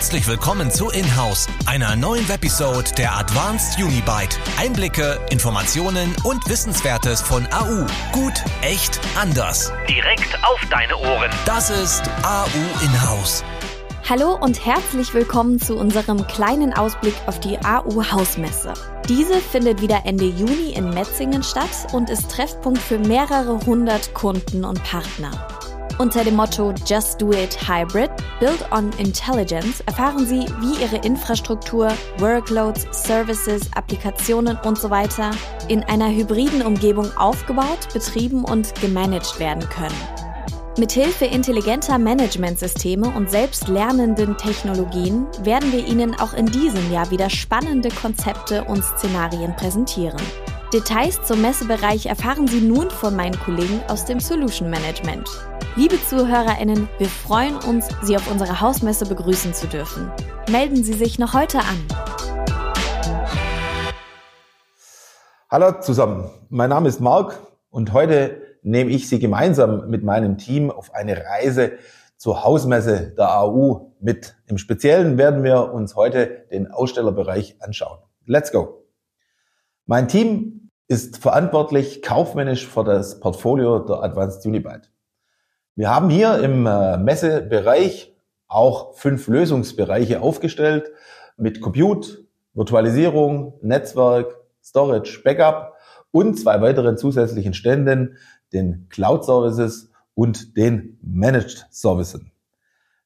Herzlich willkommen zu Inhouse, einer neuen Webisode der Advanced Unibyte. Einblicke, Informationen und Wissenswertes von AU. Gut, echt, anders. Direkt auf deine Ohren. Das ist AU Inhouse. Hallo und herzlich willkommen zu unserem kleinen Ausblick auf die AU Hausmesse. Diese findet wieder Ende Juni in Metzingen statt und ist Treffpunkt für mehrere hundert Kunden und Partner. Unter dem Motto Just Do It Hybrid, Build on Intelligence erfahren Sie, wie Ihre Infrastruktur, Workloads, Services, Applikationen und so weiter in einer hybriden Umgebung aufgebaut, betrieben und gemanagt werden können. Mithilfe intelligenter Managementsysteme und selbstlernenden Technologien werden wir Ihnen auch in diesem Jahr wieder spannende Konzepte und Szenarien präsentieren. Details zum Messebereich erfahren Sie nun von meinen Kollegen aus dem Solution Management. Liebe ZuhörerInnen, wir freuen uns, Sie auf unserer Hausmesse begrüßen zu dürfen. Melden Sie sich noch heute an. Hallo zusammen, mein Name ist Marc und heute nehme ich Sie gemeinsam mit meinem Team auf eine Reise zur Hausmesse der AU mit. Im Speziellen werden wir uns heute den Ausstellerbereich anschauen. Let's go! Mein Team ist verantwortlich kaufmännisch für das Portfolio der Advanced Unibyte. Wir haben hier im äh, Messebereich auch fünf Lösungsbereiche aufgestellt mit Compute, Virtualisierung, Netzwerk, Storage, Backup und zwei weiteren zusätzlichen Ständen, den Cloud Services und den Managed Services.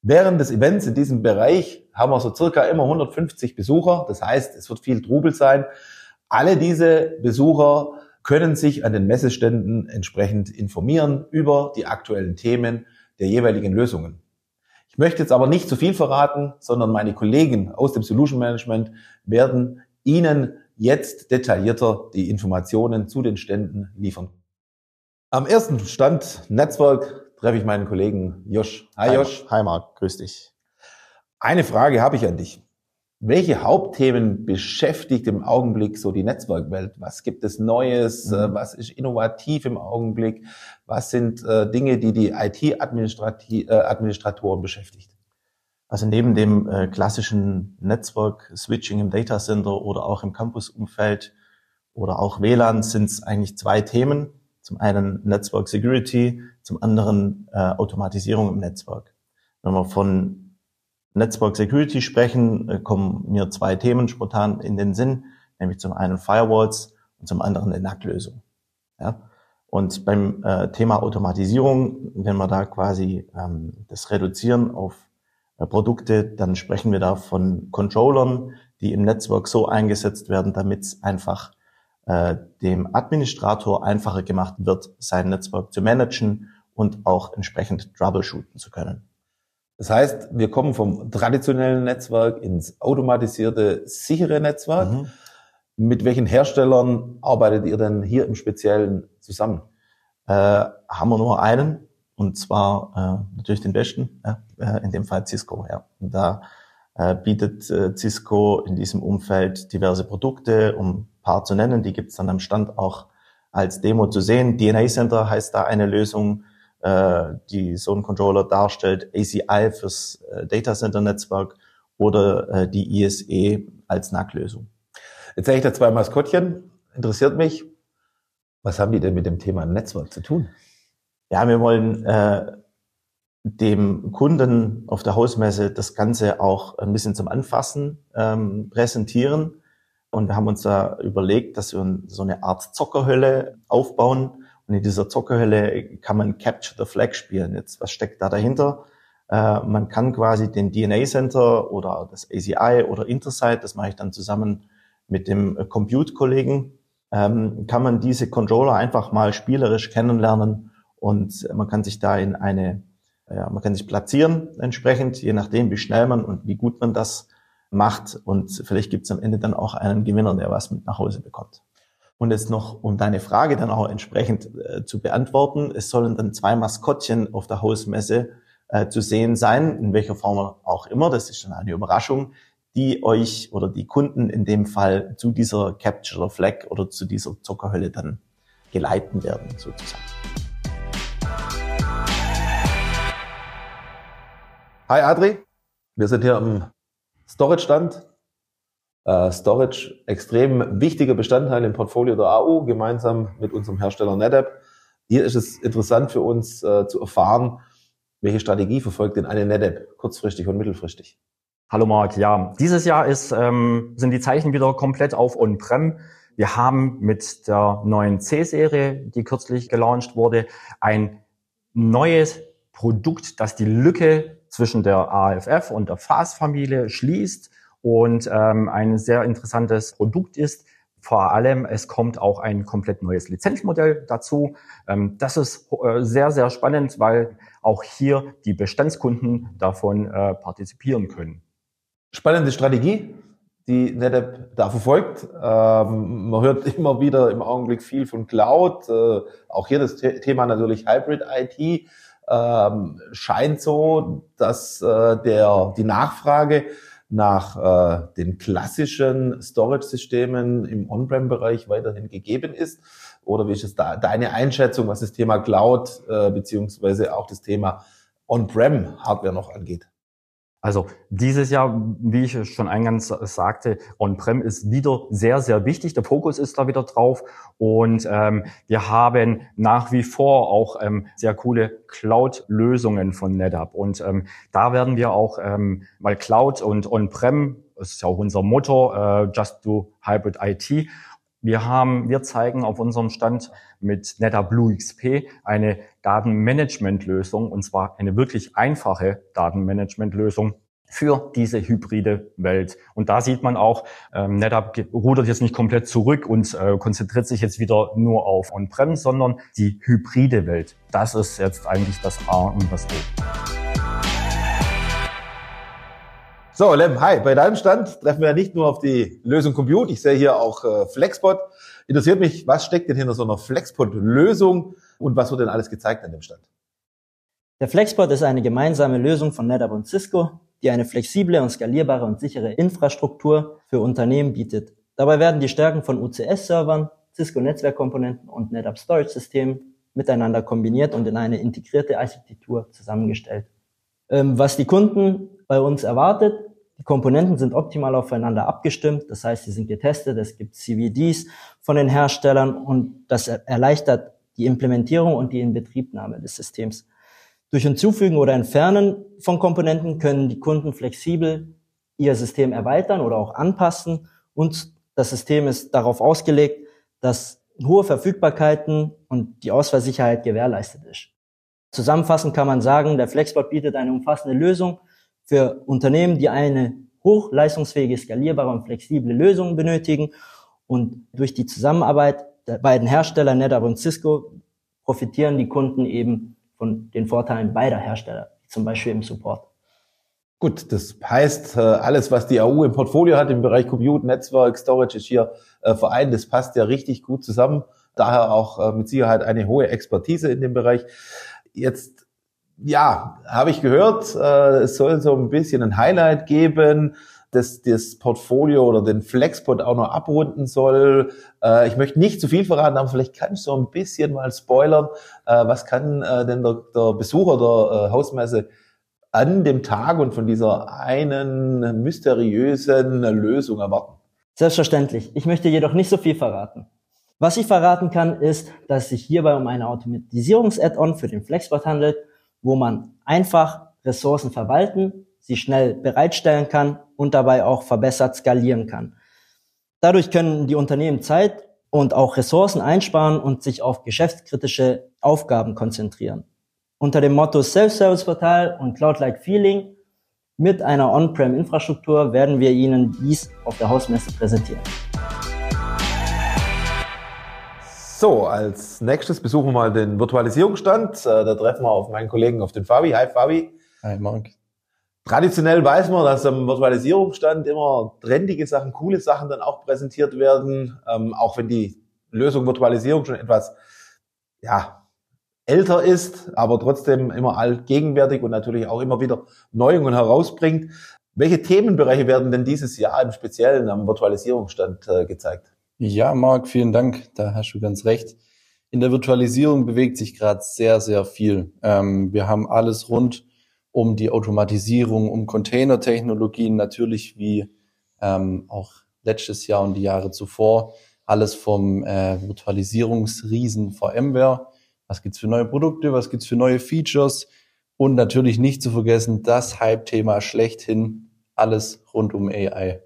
Während des Events in diesem Bereich haben wir so circa immer 150 Besucher. Das heißt, es wird viel Trubel sein. Alle diese Besucher können sich an den Messeständen entsprechend informieren über die aktuellen Themen der jeweiligen Lösungen. Ich möchte jetzt aber nicht zu viel verraten, sondern meine Kollegen aus dem Solution Management werden Ihnen jetzt detaillierter die Informationen zu den Ständen liefern. Am ersten Stand Netzwerk treffe ich meinen Kollegen Josh. Hi, Hi Josh. Hi Marc, grüß dich. Eine Frage habe ich an dich. Welche Hauptthemen beschäftigt im Augenblick so die Netzwerkwelt? Was gibt es Neues? Mhm. Äh, was ist innovativ im Augenblick? Was sind äh, Dinge, die die IT-Administratoren äh, beschäftigt? Also neben dem äh, klassischen Netzwerk-Switching im Datacenter oder auch im Campusumfeld oder auch WLAN sind es eigentlich zwei Themen zum einen Network Security, zum anderen äh, Automatisierung im Netzwerk. Wenn wir von Network Security sprechen, äh, kommen mir zwei Themen spontan in den Sinn, nämlich zum einen Firewalls und zum anderen eine NAC-Lösung. Ja? Und beim äh, Thema Automatisierung, wenn wir da quasi ähm, das reduzieren auf äh, Produkte, dann sprechen wir da von Controllern, die im Netzwerk so eingesetzt werden, damit es einfach äh, dem Administrator einfacher gemacht wird, sein Netzwerk zu managen und auch entsprechend troubleshooten zu können. Das heißt, wir kommen vom traditionellen Netzwerk ins automatisierte, sichere Netzwerk. Mhm. Mit welchen Herstellern arbeitet ihr denn hier im Speziellen zusammen? Äh, haben wir nur einen und zwar äh, natürlich den besten, äh, in dem Fall Cisco. Ja. Und da äh, bietet äh, Cisco in diesem Umfeld diverse Produkte, um paar zu nennen. Die gibt es dann am Stand auch als Demo zu sehen. DNA Center heißt da eine Lösung, äh, die so einen Controller darstellt. ACI fürs äh, Data Center Netzwerk oder äh, die ISE als NAC-Lösung. Jetzt sehe ich da zwei Maskottchen. Interessiert mich, was haben die denn mit dem Thema Netzwerk zu tun? Ja, wir wollen äh, dem Kunden auf der Hausmesse das Ganze auch ein bisschen zum Anfassen ähm, präsentieren und wir haben uns da überlegt, dass wir so eine Art Zockerhölle aufbauen. Und in dieser Zockerhölle kann man Capture the Flag spielen. Jetzt, was steckt da dahinter? Äh, man kann quasi den DNA Center oder das ACI oder Intersight, das mache ich dann zusammen mit dem Compute-Kollegen, ähm, kann man diese Controller einfach mal spielerisch kennenlernen und man kann sich da in eine, ja, man kann sich platzieren entsprechend, je nachdem, wie schnell man und wie gut man das macht und vielleicht gibt es am Ende dann auch einen Gewinner, der was mit nach Hause bekommt. Und jetzt noch, um deine Frage dann auch entsprechend äh, zu beantworten, es sollen dann zwei Maskottchen auf der Hausmesse äh, zu sehen sein, in welcher Form auch immer, das ist schon eine Überraschung, die euch oder die Kunden in dem Fall zu dieser Capture Flag oder zu dieser Zuckerhölle dann geleiten werden, sozusagen. Hi Adri, wir sind hier am Storage stand. Äh, Storage extrem wichtiger Bestandteil im Portfolio der AU, gemeinsam mit unserem Hersteller NetApp. Hier ist es interessant für uns äh, zu erfahren, welche Strategie verfolgt denn eine NetApp kurzfristig und mittelfristig? Hallo Marc, ja, dieses Jahr ist, ähm, sind die Zeichen wieder komplett auf On-Prem. Wir haben mit der neuen C-Serie, die kürzlich gelauncht wurde, ein neues Produkt, das die Lücke zwischen der AFF und der FAS-Familie schließt und ähm, ein sehr interessantes Produkt ist. Vor allem, es kommt auch ein komplett neues Lizenzmodell dazu. Ähm, das ist äh, sehr, sehr spannend, weil auch hier die Bestandskunden davon äh, partizipieren können. Spannende Strategie die NetApp da verfolgt. Ähm, man hört immer wieder im Augenblick viel von Cloud. Äh, auch hier das Thema natürlich Hybrid IT. Ähm, scheint so, dass äh, der, die Nachfrage nach äh, den klassischen Storage-Systemen im On-Prem-Bereich weiterhin gegeben ist? Oder wie ist es da deine Einschätzung, was das Thema Cloud äh, beziehungsweise auch das Thema On-Prem-Hardware noch angeht? Also dieses Jahr, wie ich schon eingangs sagte, On-Prem ist wieder sehr, sehr wichtig. Der Fokus ist da wieder drauf. Und ähm, wir haben nach wie vor auch ähm, sehr coole Cloud-Lösungen von NetApp. Und ähm, da werden wir auch, ähm, weil Cloud und On-Prem, das ist ja auch unser Motto, äh, Just Do Hybrid IT. Wir haben, wir zeigen auf unserem Stand mit NetApp XP eine Datenmanagement-Lösung und zwar eine wirklich einfache Datenmanagement-Lösung für diese hybride Welt. Und da sieht man auch, ähm, NetApp rudert jetzt nicht komplett zurück und äh, konzentriert sich jetzt wieder nur auf On-Prem, sondern die hybride Welt. Das ist jetzt eigentlich das A und das O. So, Lem, hi. Bei deinem Stand treffen wir ja nicht nur auf die Lösung Compute. Ich sehe hier auch äh, Flexpot. Interessiert mich, was steckt denn hinter so einer Flexpot-Lösung und was wird denn alles gezeigt an dem Stand? Der Flexpot ist eine gemeinsame Lösung von NetApp und Cisco, die eine flexible und skalierbare und sichere Infrastruktur für Unternehmen bietet. Dabei werden die Stärken von UCS-Servern, Cisco-Netzwerkkomponenten und NetApp Storage-Systemen miteinander kombiniert und in eine integrierte Architektur zusammengestellt. Ähm, was die Kunden bei uns erwartet, die Komponenten sind optimal aufeinander abgestimmt, das heißt, sie sind getestet, es gibt CVDs von den Herstellern und das erleichtert die Implementierung und die Inbetriebnahme des Systems. Durch Hinzufügen oder Entfernen von Komponenten können die Kunden flexibel ihr System erweitern oder auch anpassen und das System ist darauf ausgelegt, dass hohe Verfügbarkeiten und die Ausfallsicherheit gewährleistet ist. Zusammenfassend kann man sagen, der Flexbot bietet eine umfassende Lösung für Unternehmen, die eine hochleistungsfähige, skalierbare und flexible Lösung benötigen. Und durch die Zusammenarbeit der beiden Hersteller, NetApp und Cisco, profitieren die Kunden eben von den Vorteilen beider Hersteller, zum Beispiel im Support. Gut, das heißt, äh, alles, was die AU im Portfolio hat im Bereich Compute, Netzwerk, Storage ist hier äh, vereint. Das passt ja richtig gut zusammen. Daher auch äh, mit Sicherheit eine hohe Expertise in dem Bereich. Jetzt ja, habe ich gehört, äh, es soll so ein bisschen ein Highlight geben, das das Portfolio oder den Flexpot auch noch abrunden soll. Äh, ich möchte nicht zu viel verraten, aber vielleicht kannst du so ein bisschen mal spoilern. Äh, was kann äh, denn der, der Besucher der äh, Hausmesse an dem Tag und von dieser einen mysteriösen Lösung erwarten? Selbstverständlich. Ich möchte jedoch nicht so viel verraten. Was ich verraten kann, ist, dass es sich hierbei um eine Automatisierungs-Add-on für den Flexbot handelt wo man einfach Ressourcen verwalten, sie schnell bereitstellen kann und dabei auch verbessert skalieren kann. Dadurch können die Unternehmen Zeit und auch Ressourcen einsparen und sich auf geschäftskritische Aufgaben konzentrieren. Unter dem Motto Self-Service-Portal und Cloud-like Feeling mit einer On-Prem-Infrastruktur werden wir Ihnen dies auf der Hausmesse präsentieren. So, als nächstes besuchen wir mal den Virtualisierungsstand. Äh, da treffen wir auf meinen Kollegen, auf den Fabi. Hi Fabi. Hi Marc. Traditionell weiß man, dass am Virtualisierungsstand immer trendige Sachen, coole Sachen dann auch präsentiert werden, ähm, auch wenn die Lösung Virtualisierung schon etwas ja, älter ist, aber trotzdem immer allgegenwärtig und natürlich auch immer wieder Neuungen herausbringt. Welche Themenbereiche werden denn dieses Jahr im Speziellen am Virtualisierungsstand äh, gezeigt? Ja, Marc, vielen Dank. Da hast du ganz recht. In der Virtualisierung bewegt sich gerade sehr, sehr viel. Ähm, wir haben alles rund um die Automatisierung, um Containertechnologien natürlich wie ähm, auch letztes Jahr und die Jahre zuvor. Alles vom äh, Virtualisierungsriesen VMware. Was gibt's für neue Produkte? Was gibt's für neue Features? Und natürlich nicht zu vergessen, das Hype-Thema schlechthin, alles rund um AI.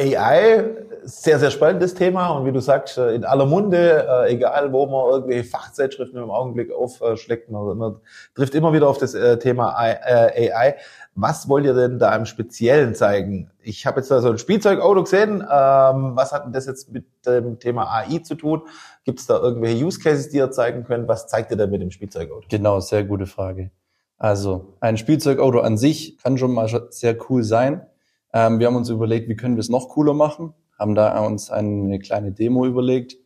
AI, sehr, sehr spannendes Thema und wie du sagst, äh, in aller Munde, äh, egal wo man irgendwelche Fachzeitschriften im Augenblick aufschlägt, man, trifft immer wieder auf das äh, Thema AI. Was wollt ihr denn da im Speziellen zeigen? Ich habe jetzt da so ein Spielzeugauto gesehen. Ähm, was hat denn das jetzt mit dem Thema AI zu tun? Gibt es da irgendwelche Use Cases, die ihr zeigen könnt? Was zeigt ihr denn mit dem Spielzeugauto? Genau, sehr gute Frage. Also ein Spielzeugauto an sich kann schon mal sehr cool sein. Ähm, wir haben uns überlegt, wie können wir es noch cooler machen, haben da uns eine kleine Demo überlegt.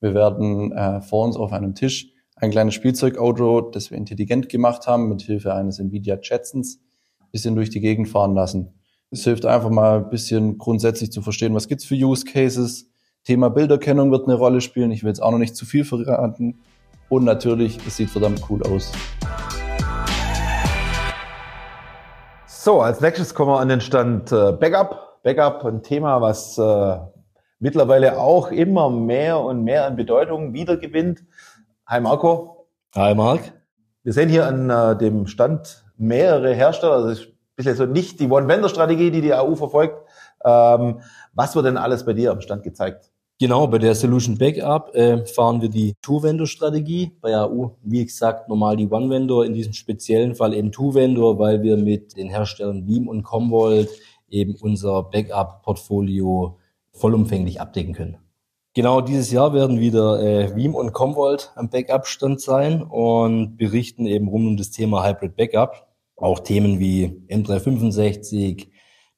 Wir werden äh, vor uns auf einem Tisch ein kleines Spielzeugauto, das wir intelligent gemacht haben, mit Hilfe eines Nvidia Jetsons, bisschen durch die Gegend fahren lassen. Es hilft einfach mal ein bisschen grundsätzlich zu verstehen, was gibt's für Use Cases. Thema Bilderkennung wird eine Rolle spielen. Ich will jetzt auch noch nicht zu viel verraten. Und natürlich, es sieht verdammt cool aus. So, als nächstes kommen wir an den Stand äh, Backup. Backup, ein Thema, was äh, mittlerweile auch immer mehr und mehr an Bedeutung wiedergewinnt. Hi Marco. Hi Marc. Wir sehen hier an äh, dem Stand mehrere Hersteller. Also das ist ein bisschen so nicht die One-Vendor-Strategie, die die AU verfolgt. Ähm, was wird denn alles bei dir am Stand gezeigt? Genau, bei der Solution Backup äh, fahren wir die Two-Vendor-Strategie. Bei AU, wie gesagt, normal die One-Vendor, in diesem speziellen Fall eben Two-Vendor, weil wir mit den Herstellern Veeam und Commvault eben unser Backup-Portfolio vollumfänglich abdecken können. Genau dieses Jahr werden wieder äh, Veeam und Commvault am Backup-Stand sein und berichten eben rund um das Thema Hybrid Backup. Auch Themen wie M365,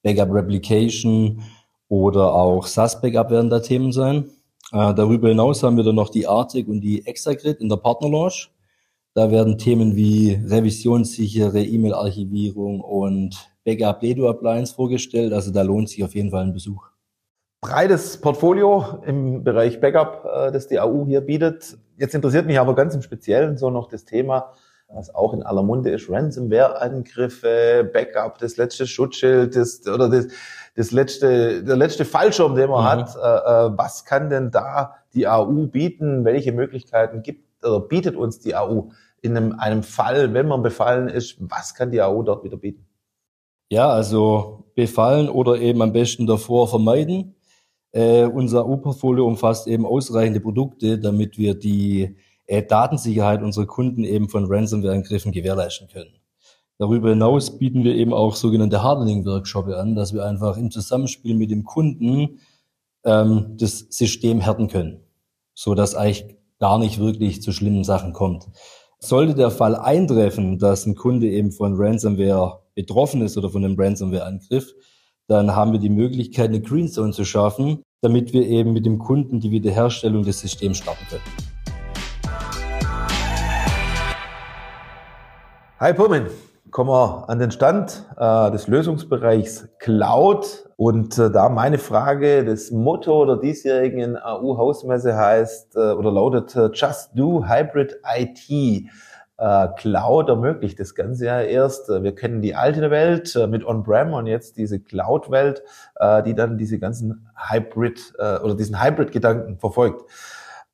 Backup Replication, oder auch SAS-Backup werden da Themen sein. Äh, darüber hinaus haben wir dann noch die Arctic und die Exagrid in der Partnerlaunch. Da werden Themen wie revisionssichere E-Mail-Archivierung und Backup Ledo Appliance vorgestellt. Also da lohnt sich auf jeden Fall ein Besuch. Breites Portfolio im Bereich Backup, äh, das die AU hier bietet. Jetzt interessiert mich aber ganz im Speziellen so noch das Thema, was auch in aller Munde ist, Ransomware-Angriffe, Backup, das letzte Schutzschild, das, oder das, das letzte, der letzte Fallschirm, den man mhm. hat. Äh, äh was kann denn da die AU bieten? Welche Möglichkeiten gibt oder bietet uns die AU in einem, einem Fall, wenn man befallen ist? Was kann die AU dort wieder bieten? Ja, also befallen oder eben am besten davor vermeiden. Äh, unser AU-Portfolio umfasst eben ausreichende Produkte, damit wir die äh, Datensicherheit unserer Kunden eben von Ransomware-Angriffen gewährleisten können. Darüber hinaus bieten wir eben auch sogenannte Hardening-Workshops an, dass wir einfach im Zusammenspiel mit dem Kunden ähm, das System härten können, so dass eigentlich gar nicht wirklich zu schlimmen Sachen kommt. Sollte der Fall eintreffen, dass ein Kunde eben von Ransomware betroffen ist oder von einem Ransomware-Angriff, dann haben wir die Möglichkeit, eine Green Zone zu schaffen, damit wir eben mit dem Kunden die Wiederherstellung des Systems starten können. Hi Pullman, kommen wir an den Stand äh, des Lösungsbereichs Cloud. Und äh, da meine Frage, das Motto der diesjährigen AU-Hausmesse heißt äh, oder lautet äh, Just Do Hybrid IT. Äh, Cloud ermöglicht das Ganze ja erst. Wir kennen die alte Welt äh, mit On-Prem und jetzt diese Cloud-Welt, äh, die dann diese ganzen Hybrid äh, oder diesen Hybrid-Gedanken verfolgt.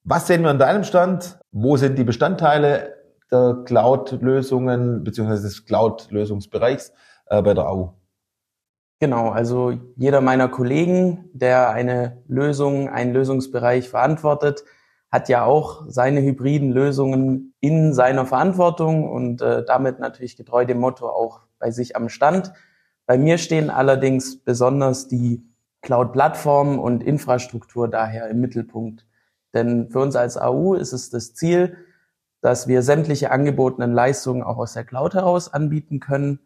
Was sehen wir an deinem Stand? Wo sind die Bestandteile? Der Cloud-Lösungen beziehungsweise des Cloud-Lösungsbereichs äh, bei der AU? Genau, also jeder meiner Kollegen, der eine Lösung, einen Lösungsbereich verantwortet, hat ja auch seine hybriden Lösungen in seiner Verantwortung und äh, damit natürlich getreu dem Motto auch bei sich am Stand. Bei mir stehen allerdings besonders die Cloud-Plattform und Infrastruktur daher im Mittelpunkt. Denn für uns als AU ist es das Ziel, dass wir sämtliche angebotenen Leistungen auch aus der Cloud heraus anbieten können.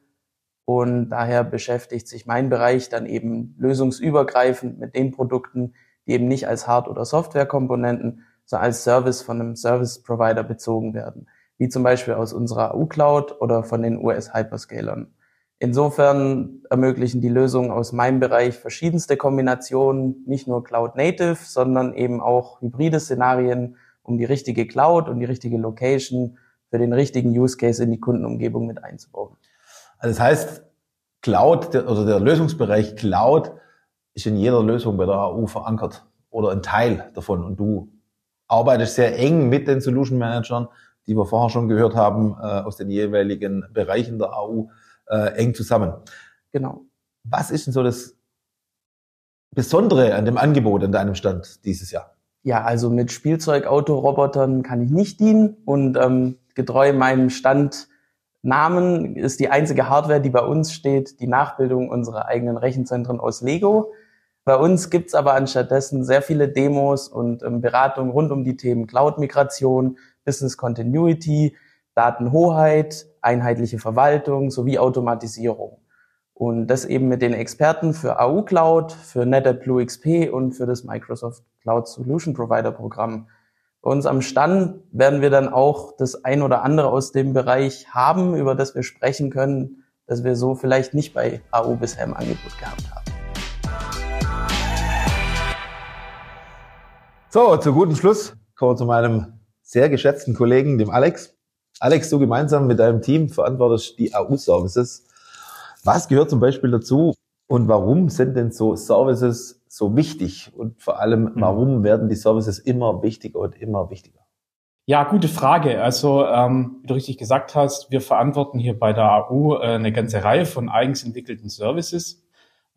Und daher beschäftigt sich mein Bereich dann eben lösungsübergreifend mit den Produkten, die eben nicht als Hard- oder Softwarekomponenten, sondern als Service von einem Service-Provider bezogen werden, wie zum Beispiel aus unserer U-Cloud oder von den US-Hyperscalern. Insofern ermöglichen die Lösungen aus meinem Bereich verschiedenste Kombinationen, nicht nur Cloud Native, sondern eben auch hybride Szenarien, um die richtige Cloud und die richtige Location für den richtigen Use Case in die Kundenumgebung mit einzubauen. Also das heißt, Cloud der, oder der Lösungsbereich Cloud ist in jeder Lösung bei der AU verankert oder ein Teil davon. Und du arbeitest sehr eng mit den Solution Managern, die wir vorher schon gehört haben, äh, aus den jeweiligen Bereichen der AU, äh, eng zusammen. Genau. Was ist denn so das Besondere an dem Angebot an deinem Stand dieses Jahr? Ja, also mit Spielzeugautorobotern kann ich nicht dienen und ähm, getreu meinem Standnamen ist die einzige Hardware, die bei uns steht, die Nachbildung unserer eigenen Rechenzentren aus Lego. Bei uns gibt's aber anstattdessen sehr viele Demos und ähm, Beratungen rund um die Themen Cloud-Migration, Business Continuity, Datenhoheit, einheitliche Verwaltung sowie Automatisierung. Und das eben mit den Experten für AU Cloud, für NetApp Blue XP und für das Microsoft Cloud Solution Provider Programm. Bei uns am Stand werden wir dann auch das ein oder andere aus dem Bereich haben, über das wir sprechen können, das wir so vielleicht nicht bei AU bisher im Angebot gehabt haben. So, zu gutem Schluss kommen wir zu meinem sehr geschätzten Kollegen, dem Alex. Alex, du gemeinsam mit deinem Team verantwortest die AU-Services was gehört zum Beispiel dazu und warum sind denn so Services so wichtig? Und vor allem, mhm. warum werden die Services immer wichtiger und immer wichtiger? Ja, gute Frage. Also, ähm, wie du richtig gesagt hast, wir verantworten hier bei der AU äh, eine ganze Reihe von eigens entwickelten Services.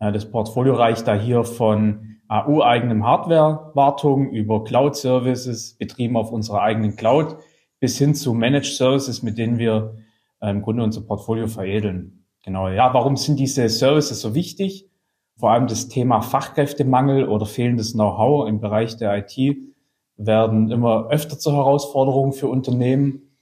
Äh, das Portfolio reicht da hier von AU-eigenem Hardware-Wartung über Cloud-Services, betrieben auf unserer eigenen Cloud, bis hin zu Managed Services, mit denen wir äh, im Grunde unser Portfolio veredeln. Genau, ja, warum sind diese Services so wichtig? Vor allem das Thema Fachkräftemangel oder fehlendes Know-how im Bereich der IT werden immer öfter zur Herausforderung für Unternehmen.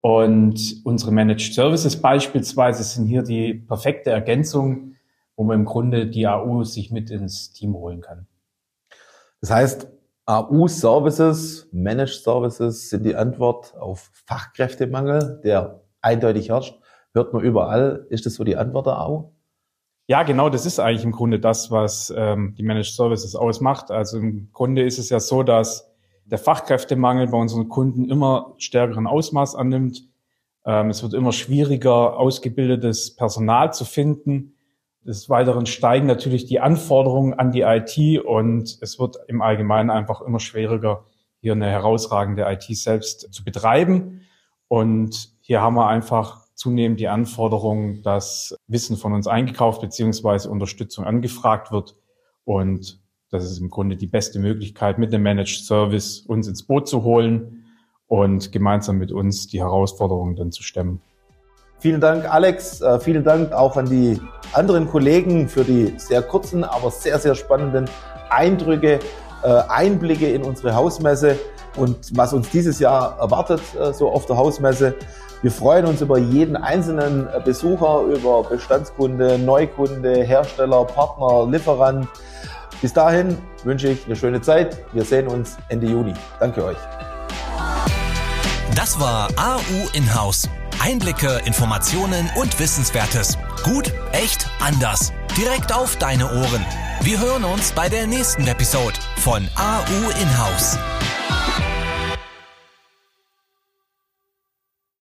Und unsere Managed Services beispielsweise sind hier die perfekte Ergänzung, wo man im Grunde die AU sich mit ins Team holen kann. Das heißt, AU-Services, Managed Services sind die Antwort auf Fachkräftemangel, der eindeutig herrscht hört man überall. Ist das so die Antwort da auch? Ja, genau, das ist eigentlich im Grunde das, was ähm, die Managed Services ausmacht. Also im Grunde ist es ja so, dass der Fachkräftemangel bei unseren Kunden immer stärkeren Ausmaß annimmt. Ähm, es wird immer schwieriger, ausgebildetes Personal zu finden. Des Weiteren steigen natürlich die Anforderungen an die IT und es wird im Allgemeinen einfach immer schwieriger, hier eine herausragende IT selbst zu betreiben. Und hier haben wir einfach zunehmend die Anforderung, dass Wissen von uns eingekauft beziehungsweise Unterstützung angefragt wird. Und das ist im Grunde die beste Möglichkeit, mit dem Managed Service uns ins Boot zu holen und gemeinsam mit uns die Herausforderungen dann zu stemmen. Vielen Dank, Alex. Äh, vielen Dank auch an die anderen Kollegen für die sehr kurzen, aber sehr, sehr spannenden Eindrücke, Einblicke in unsere Hausmesse und was uns dieses Jahr erwartet, äh, so auf der Hausmesse. Wir freuen uns über jeden einzelnen Besucher, über Bestandskunde, Neukunde, Hersteller, Partner, Lieferant. Bis dahin wünsche ich eine schöne Zeit. Wir sehen uns Ende Juni. Danke euch. Das war AU Inhouse. Einblicke, Informationen und Wissenswertes. Gut, echt, anders. Direkt auf deine Ohren. Wir hören uns bei der nächsten Episode von AU Inhouse.